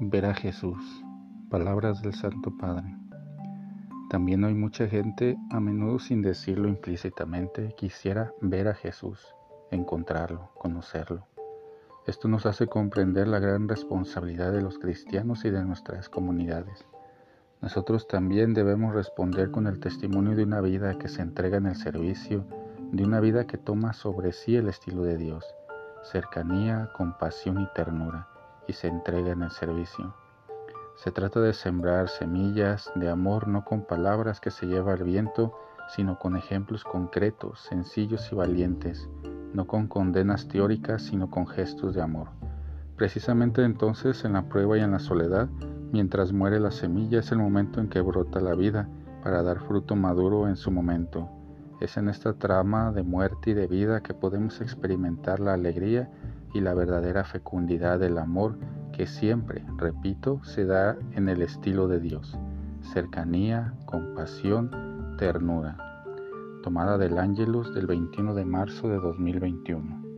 Ver a Jesús. Palabras del Santo Padre. También hay mucha gente, a menudo sin decirlo implícitamente, quisiera ver a Jesús, encontrarlo, conocerlo. Esto nos hace comprender la gran responsabilidad de los cristianos y de nuestras comunidades. Nosotros también debemos responder con el testimonio de una vida que se entrega en el servicio, de una vida que toma sobre sí el estilo de Dios, cercanía, compasión y ternura se entrega en el servicio. Se trata de sembrar semillas de amor no con palabras que se lleva el viento, sino con ejemplos concretos, sencillos y valientes, no con condenas teóricas, sino con gestos de amor. Precisamente entonces, en la prueba y en la soledad, mientras muere la semilla, es el momento en que brota la vida para dar fruto maduro en su momento. Es en esta trama de muerte y de vida que podemos experimentar la alegría y la verdadera fecundidad del amor que siempre, repito, se da en el estilo de Dios, cercanía, compasión, ternura. Tomada del Ángelus del 21 de marzo de 2021.